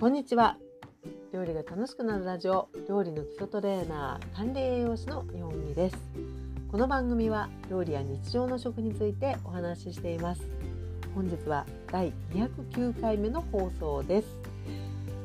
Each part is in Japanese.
こんにちは。料理が楽しくなるラジオ料理の基礎トレーナー管理栄養士の日本美です。この番組は料理や日常の食についてお話ししています。本日は第209回目の放送です、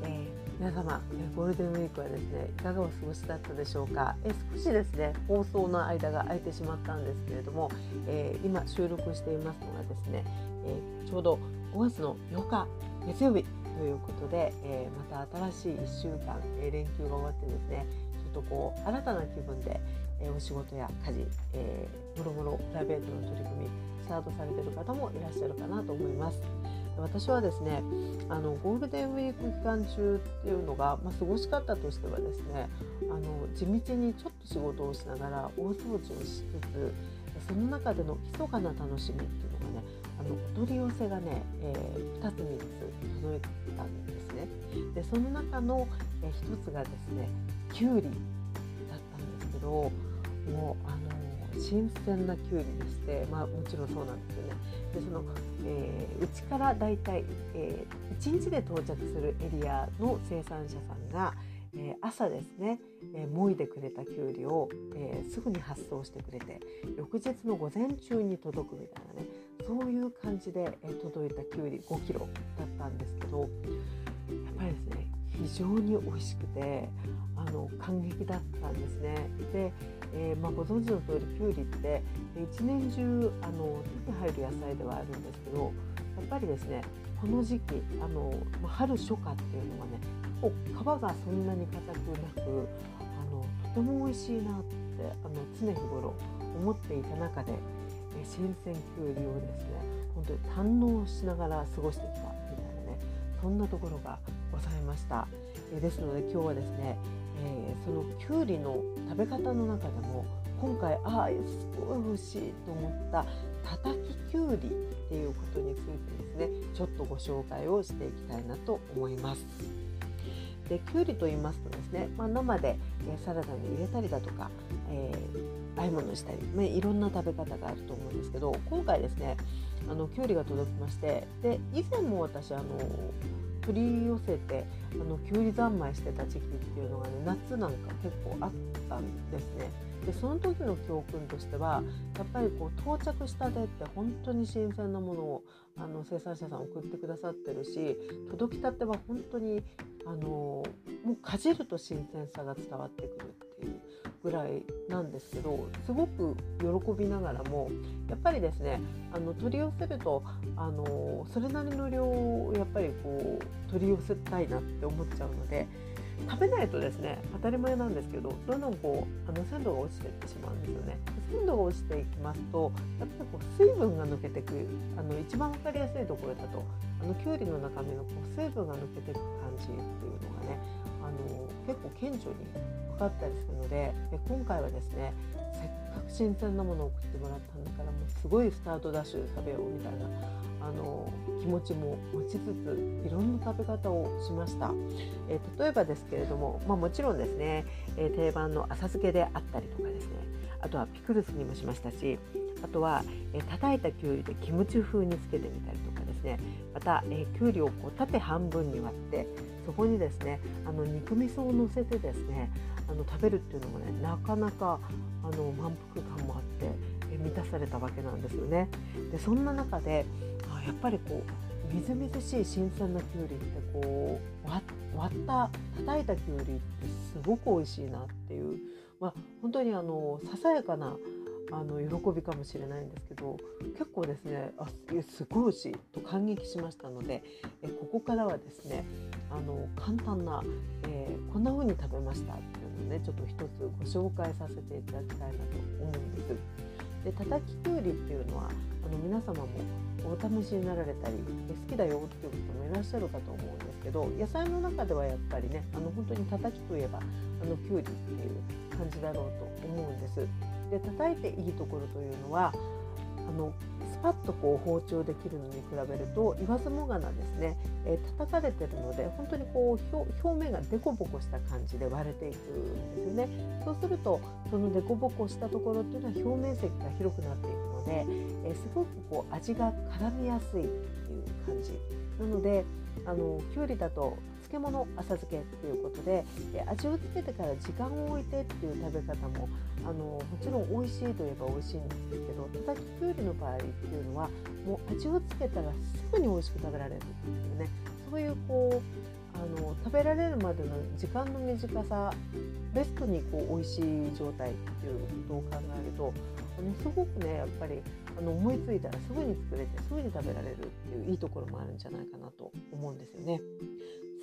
えー、皆様ゴールデンウィークはですねいかがお過ごしだったでしょうか、え少しですね放送の間が空いてしまったんですけれども、えー、今収録していますのがですね、えー、ちょうど5月の8日月曜日ということで、えー、また新しい1週間、えー、連休が終わってですねちょっとこう新たな気分で、えー、お仕事や家事、えー、もろもろプライベートの取り組みスタートされてる方もいらっしゃるかなと思います。私はですねあのゴールデンウィーク期間中っていうのが、まあ、過ごし方としてはですねあの地道にちょっと仕事をしながら大掃除をしつつその中での密かな楽しみっていうのがねのお取り寄せがね、えー、2つ3つ届いたんですね。でその中の、えー、1つがですねきゅうりだったんですけどもうあの新鮮なきゅうりでして、まあ、もちろんそうなんですよね。でそのえー、うちからだいたい、え、1日で到着するエリアの生産者さんが、朝ですね、もいでくれたきゅうりを、え、すぐに発送してくれて翌日の午前中に届くみたいなねそういう感じで、え届いたきゅうり5キロだったんですけどやっぱりですね非常に美味しくてあの感激だったんですね。で、えー、まあ、ご存知の通りきゅうりって一年中あの手に入る野菜ではあるんですけどやっぱりですねこの時期あの春初夏っていうのがね皮がそんなに硬くなくあのとても美味しいなってあの常日頃思っていた中で新鮮きゅうりをですね本当に堪能しながら過ごしてきたみたいなねそんなところがございました。えですので今日はですね、えー、そのきゅうりの食べ方の中でも今回ああすごい美味しいと思ったたたききゅうりっていうことについてですねちょっとご紹介をしていきたいなと思います。できゅうりと言いますとですね、まあ、生で、えサラダに入れたりだとか、えー、和え物したり、まあ、いろんな食べ方があると思うんですけど今回ですねあのきゅうりが届きましてで以前も私あの取り寄せてあのきゅうり三昧してた時期っていうのがね夏なんか結構あったんですね。でその時の教訓としてはやっぱりこう到着したてって本当に新鮮なものをあの生産者さん送ってくださってるし届きたては本当にあのもうかじると新鮮さが伝わってくるっていうぐらいなんですけどすごく喜びながらもやっぱりですねあの取り寄せるとあのそれなりの量をやっぱりこう取り寄せたいなって思っちゃうので食べないとですね当たり前なんですけどどんどんこうあの鮮度が落ちていってしまうんですよね。鮮度が落ちていきますとやっぱりこう水分が抜けてくあの一番分かりやすいところだとあのきゅうりの中身のこう水分が抜けていく感じっていうのがねあの結構顕著に分かったりするのでで今回はですねせっかく新鮮なものを送ってもらったんだからもうすごいスタートダッシュ食べようみたいなあの気持ちも持ちつついろんな食べ方をしました、え、例えばですけれども、まあ、もちろんですね、え、定番の浅漬けであったりとかですねあとはピクルスにもしましたしあとは、えー、叩いたきゅうりでキムチ風につけてみたりとかですねまた、え、きゅうりをこう縦半分に割ってそこにですねあの肉味噌を乗せてですねあの食べるっていうのもねなかなかあの満腹感もあって満たされたわけなんですよね。でそんな中でやっぱりこうみずみずしい新鮮なきゅうりってこう割った叩いたきゅうりってすごく美味しいなっていう、まあ、本当にあのささやかなあの喜びかもしれないんですけど結構ですねあすごい美味しいと感激しましたのでえここからはですねの簡単な、えー、こんな風に食べましたっていうのをねちょっと一つご紹介させていただきたいなと思うんです。で叩ききゅうりっていうのはあの皆様もお試しになられたり好きだよっていう方もいらっしゃるかと思うんですけど野菜の中ではやっぱりねあの本当に叩きといえばあのきゅうりっていう感じだろうと思うんです。で叩いていいところというのはあのパッとこう包丁できるのに比べると言わずもがなですね、えー、叩かれてるので本当にこう表面がデコボコした感じで割れていくんですよね。そうするとそのデコボコしたところっていうのは表面積が広くなっていくので、えー、すごくこう味が絡みやすいっていう感じ。なのであのきゅうりだと漬物浅漬けっていうことで味をつけてから時間を置いてっていう食べ方もあのもちろん美味しいといえば美味しいんですけどたたききゅうりの場合っていうのはもう味をつけたらすぐに美味しく食べられるっていうねそういうこうあの食べられるまでの時間の短さベストにこう美味しい状態っていうことを考えるとものすごくねやっぱりあの思いついたらすぐに作れてすぐに食べられるっていういいところもあるんじゃないかなと思うんですよね。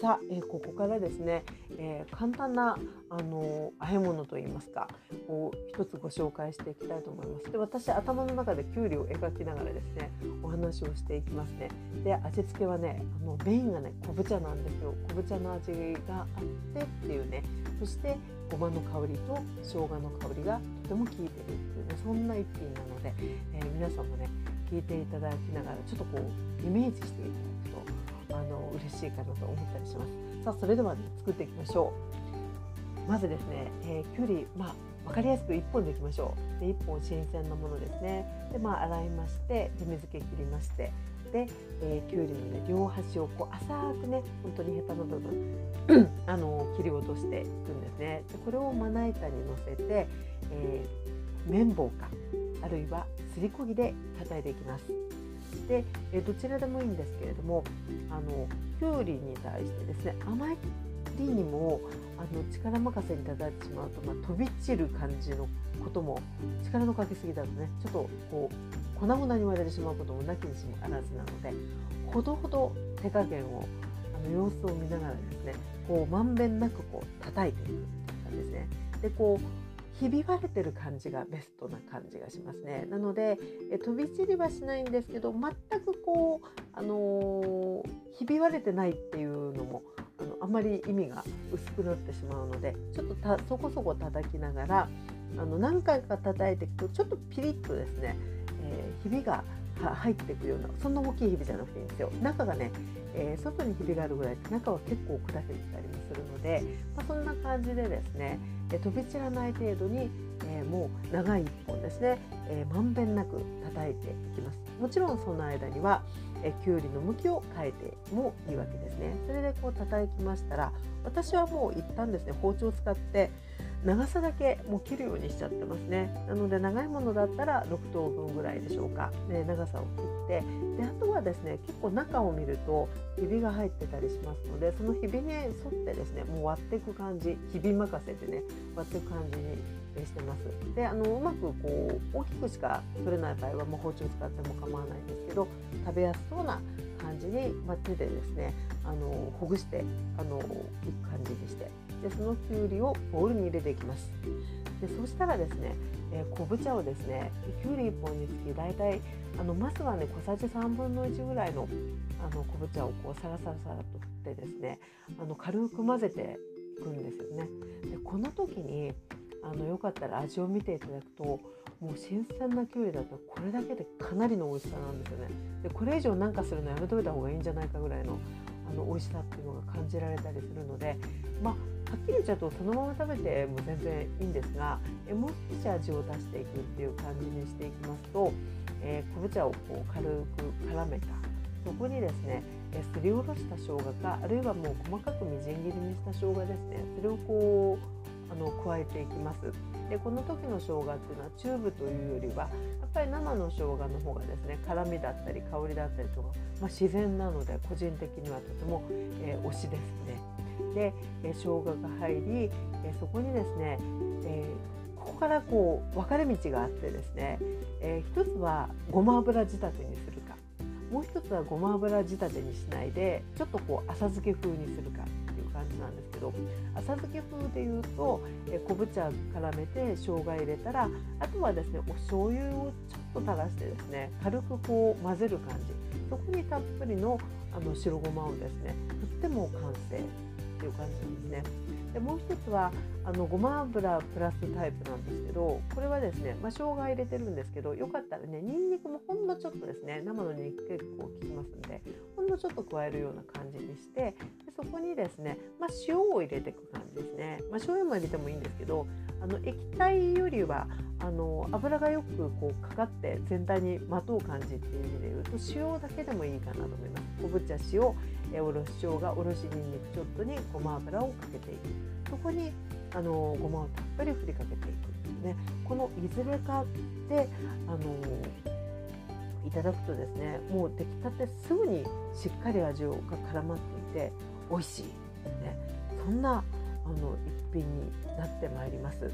さあ、えー、ここからですね、えー、簡単なあの和え物といいますかを一つご紹介していきたいと思います。で私頭の中できゅうりを描きながらですねお話をしていきますね。で味付けはねあのメインがね昆布茶なんですよ。昆布茶の味があってっていうねそしてごまの香りと生姜の香りがとても効いてるっていうねそんな一品なので、え、皆さんもね聞いていただきながらちょっとこうイメージしていただくあの嬉しいかなと思ったりします。さあそれでは、ね、作っていきましょう。まずですね、えー、きゅうりまあ分かりやすく1本でいきましょう。で1本新鮮なものですね。でまあ洗いましてで水気切りまして。で、えー、きゅうりの、ね、両端をこう浅くね本当にヘタの部分 あの切り落としていくんですね。でこれをまな板にのせて、えー、綿棒かあるいはすりこぎで叩いていきます。で、えどちらでもいいんですけれどもあのきゅうりに対してですね甘いりにもあの力任せに叩いてしまうと、まあ、飛び散る感じのことも力のかけすぎだとねちょっとこう粉々に割れてしまうこともなきにしもあらずなのでほどほど手加減をあの様子を見ながらですねこうまんべんなくこう叩いていくっていう感じですね。でこうひび割れてる感じがベストな感じがしますね。なのでえ飛び散りはしないんですけど全くこう、あのー、ひび割れてないっていうのもあのあまり意味が薄くなってしまうのでちょっとたそこそこ叩きながらあの何回か叩いていくとちょっとピリッとですね、えー、ひびが入っていくようなそんな大きいひびじゃなくていいんですよ。中がね、えー、外にひびがあるぐらい中は結構砕けてたりもするので、まあ、そんな感じでですね、え飛び散らない程度に、えー、もう長い1本ですね、え、まんべんなく叩いていきます。もちろんその間には、えきゅうりの向きを変えてもいいわけですね。それでこう叩きましたら私はもう一旦ですね包丁を使って長さだけもう切るようにしちゃってますね。なので長いものだったら6等分ぐらいでしょうか、ね、長さを切って。であとはですね結構中を見るとひびが入ってたりしますのでそのひびに沿ってですねもう割っていく感じ。ひび任せてね割っていく感じにしてます。であのうまくこう大きくしか取れない場合はもう包丁使っても構わないんですけど食べやすそうな感じに、まあ、手でですねあのほぐしてあのいく感じにしてでそのきゅうりをボウルに入れていきます。でそしたらですね、えー、昆布茶をですねきゅうり1本につき大体あのまずはね小さじ3分の1ぐらいのあの昆布茶をこうサラサラサラと振ってですねあの軽く混ぜていくんですよね。でこの時にあのよかったら味を見ていただくともう新鮮なきゅうりだとこれだけでかなりの美味しさなんですよね。でこれ以上なんかするのやめといた方がいいんじゃないかぐらいのあの美味しさっていうのが感じられたりするのでまあはっきり言っちゃうとそのまま食べても全然いいんですがえもう少し味を出していくっていう感じにしていきますと、えー、昆布茶をこう軽く絡めたそこにですねすりおろした生姜かあるいはもう細かくみじん切りにした生姜ですねそれをこうあの加えていきます。でこの時の生姜っていうのはチューブというよりはやっぱり生の生姜の方がですね辛みだったり香りだったりとか、まあ、自然なので個人的にはとても、えー、推しですね。で、えー、生姜が入り、え、そこにですね、えここからこう分かれ道があってですね、え一つはごま油仕立てにするかもう一つはごま油仕立てにしないでちょっとこう浅漬け風にするかど浅漬け風でいうと、昆布茶絡めて生姜入れたらあとはですねお醤油をちょっと垂らしてですね軽くこう混ぜる感じ。そこにたっぷりのあの白ごまをですね振っても完成。っていう感じなんですね。でもう一つはあのごま油プラスタイプなんですけどこれはですね、まあ、生姜入れてるんですけどよかったらねにんにくもほんのちょっとですね生のにんにく結構効きますんでほんのちょっと加えるような感じにしてでそこにですね、まあ、塩を入れていく感じですね、まあ、醤油も入れてもいいんですけどあの液体よりはあの油がよくこうかかって全体にまとう感じっていう意味で言うと塩だけでもいいかなと思います。昆布茶塩えおろし生姜おろしにんにくちょっとにごま油をかけていく。そこにあのごまをたっぷり振りかけていくね。このいずれかであのいただくとですねもう出来たてすぐにしっかり味が絡まっていて美味しい、ね、そんなあの一品になってまいります。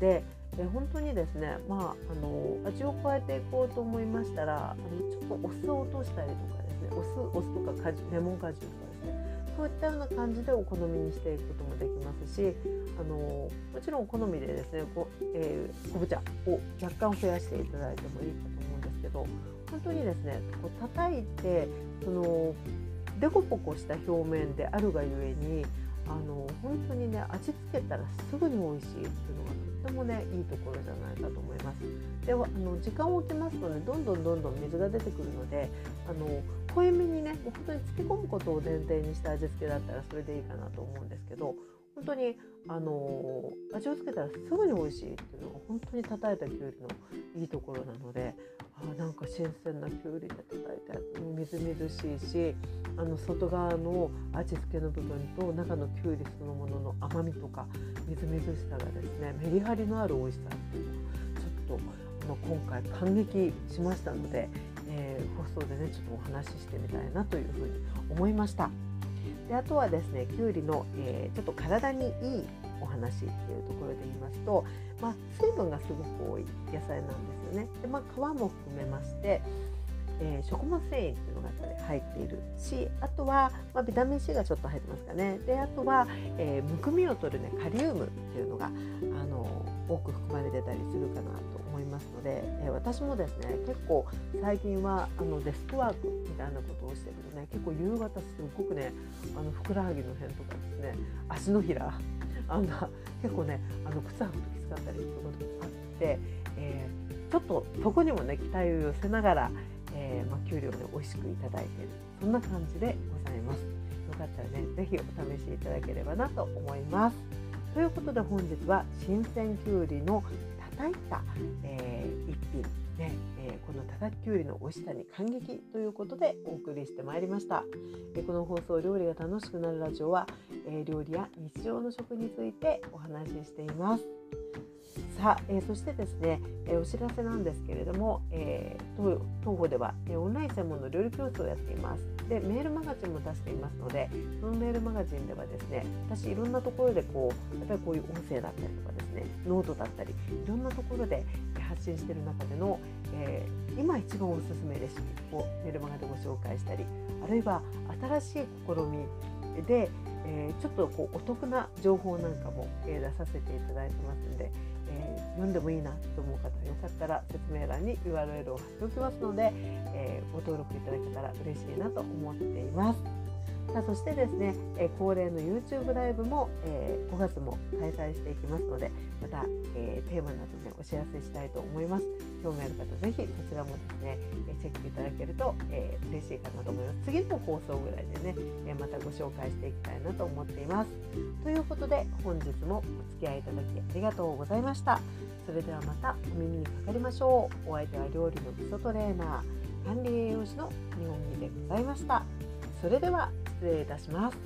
でえ本当にですね、まあ、あの味を加えていこうと思いましたらあのちょっとお酢を落としたりとかですねお酢お酢とか果汁レモン果汁とかですねそういったような感じでお好みにしていくこともできますしあのもちろんお好みでですねこ、えー、昆布茶を若干増やしていただいてもいいかと思うんですけど本当にですねこう叩いてそのデコポコした表面であるがゆえにあの本当にね味付けたらすぐに美味しいっていうのがとってもねいいところじゃないかと思います。であの時間を置きますとねどんどんどんどん水が出てくるのであの濃いめにねもう本当に漬け込むことを前提にした味付けだったらそれでいいかなと思うんですけど本当にあの味をつけたらすぐに美味しいっていうのが本当に叩いたきゅうりのいいところなのであなんか新鮮なきゅうりで叩いたやつみずみずしいしあの外側の味付けの部分と中のきゅうりそのものの甘みとかみずみずしさがですねメリハリのある美味しさっていうのがちょっとあの今回感激しましたので、えー、放送でねちょっとお話ししてみたいなというふうに思いました。であとはですねきゅうりの、えー、ちょっと体にいいお話っていうところで言いますと、まあ、水分がすごく多い野菜なんですよね。でまあ、皮も含めまして、えー、食物繊維っていうのが入っているしあとは、まあ、ビタミン C がちょっと入ってますかね。であとは、えー、むくみを取る、ね、カリウムっていうのがあの多く含まれてたりするかなと思いますので、えー、私もですね結構最近はあのデスクワークみたいなことをしてるとね結構夕方すごくねあのふくらはぎの辺とかですね足のひらあの結構ねあの靴履くときつかったりすることもあって、えー、ちょっとそこにもね期待を寄せながら、えーまあ、給料で美味しくいただいているそんな感じでございます。よかったらね是非お試しいただければなと思います。ということで本日は新鮮きゅうりの叩いた、えー、一品ね、えー、このたたききゅうりの美味しさに感激ということでお送りしてまいりました、えー、この放送料理が楽しくなるラジオは、え料理や日常の食についてお話ししていますさあ、えー、そしてですね、えー、お知らせなんですけれども、えー、当方では、え、オンライン専門の料理教室をやっています。でメールマガジンも出していますのでそのメールマガジンではですね私いろんなところでこうやっぱりこういう音声だったりとかですねノートだったりいろんなところで発信している中での、え、今一番おすすめレシピをメールマガでご紹介したりあるいは新しい試みで、えー、ちょっとこうお得な情報なんかも、えー、出させていただいてますので、読んでもいいなと思う方はよかったら説明欄に URL を貼っておきますので、えーご登録いただけたら嬉しいなと思っています。さあそしてですね、え恒例の YouTube ライブも、え5月も開催していきますのでまた、えテーマなどねお知らせしたいと思います。興味ある方ぜひそちらもですね、えチェックいただけると、えー、嬉しいかなと思います。次の放送ぐらいでね、えまたご紹介していきたいなと思っています。ということで本日もお付き合いいただきありがとうございました。それではまたお耳にかかりましょう。お相手は料理の基礎トレーナー管理栄養士の日本木でございました。それでは失礼いたします。